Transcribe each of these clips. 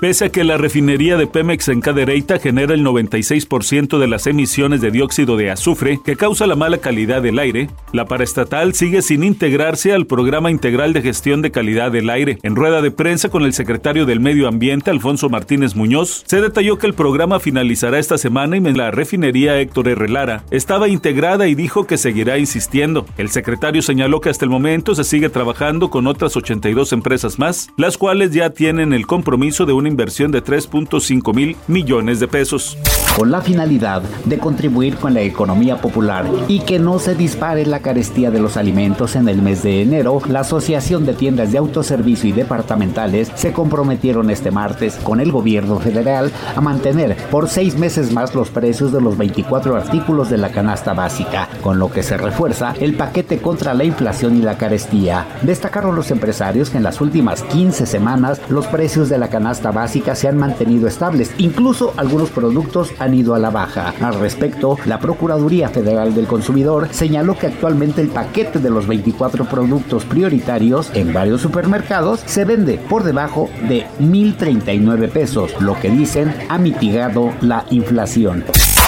Pese a que la refinería de Pemex en Cadereyta genera el 96% de las emisiones de dióxido de azufre que causa la mala calidad del aire, la paraestatal sigue sin integrarse al Programa Integral de Gestión de Calidad del Aire. En rueda de prensa con el secretario del Medio Ambiente, Alfonso Martínez Muñoz, se detalló que el programa finalizará esta semana y la refinería Héctor R. Lara estaba integrada y dijo que seguirá insistiendo. El secretario señaló que hasta el momento se sigue trabajando con otras 82 empresas más, las cuales ya tienen el compromiso de un inversión de 3.5 mil millones de pesos. Con la finalidad de contribuir con la economía popular y que no se dispare la carestía de los alimentos en el mes de enero, la Asociación de Tiendas de Autoservicio y Departamentales se comprometieron este martes con el gobierno federal a mantener por seis meses más los precios de los 24 artículos de la canasta básica, con lo que se refuerza el paquete contra la inflación y la carestía. Destacaron los empresarios que en las últimas 15 semanas los precios de la canasta básicas se han mantenido estables. Incluso algunos productos han ido a la baja. Al respecto, la Procuraduría Federal del Consumidor señaló que actualmente el paquete de los 24 productos prioritarios en varios supermercados se vende por debajo de 1.039 pesos, lo que dicen ha mitigado la inflación.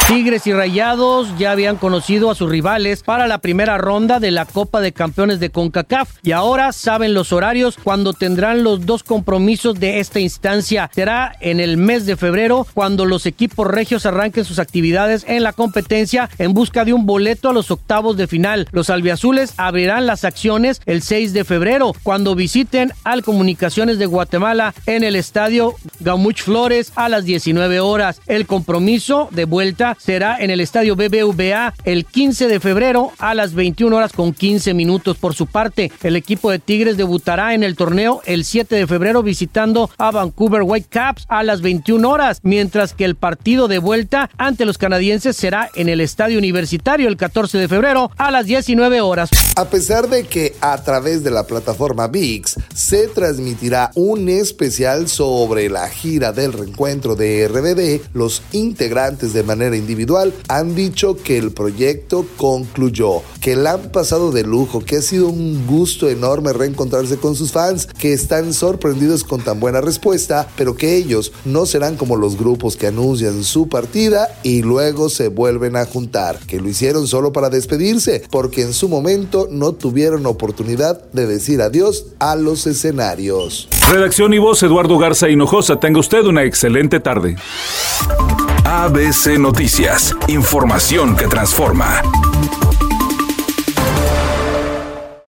Tigres y Rayados ya habían conocido a sus rivales para la primera ronda de la Copa de Campeones de CONCACAF y ahora saben los horarios cuando tendrán los dos compromisos de esta instancia. Será en el mes de febrero cuando los equipos regios arranquen sus actividades en la competencia en busca de un boleto a los octavos de final. Los albiazules abrirán las acciones el 6 de febrero cuando visiten al Comunicaciones de Guatemala en el estadio Gamuch Flores a las 19 horas. El compromiso de vuelta será en el estadio BBVA el 15 de febrero a las 21 horas con 15 minutos. Por su parte, el equipo de Tigres debutará en el torneo el 7 de febrero visitando a Vancouver Whitecaps a las 21 horas, mientras que el partido de vuelta ante los canadienses será en el estadio universitario el 14 de febrero a las 19 horas. A pesar de que a través de la plataforma VIX se transmitirá un especial sobre la gira del reencuentro de RBD, los integrantes de manera individual han dicho que el proyecto concluyó, que la han pasado de lujo, que ha sido un gusto enorme reencontrarse con sus fans, que están sorprendidos con tan buena respuesta, pero que ellos no serán como los grupos que anuncian su partida y luego se vuelven a juntar, que lo hicieron solo para despedirse, porque en su momento no tuvieron oportunidad de decir adiós a los escenarios. Redacción y voz Eduardo Garza Hinojosa, tenga usted una excelente tarde. ABC Noticias, información que transforma.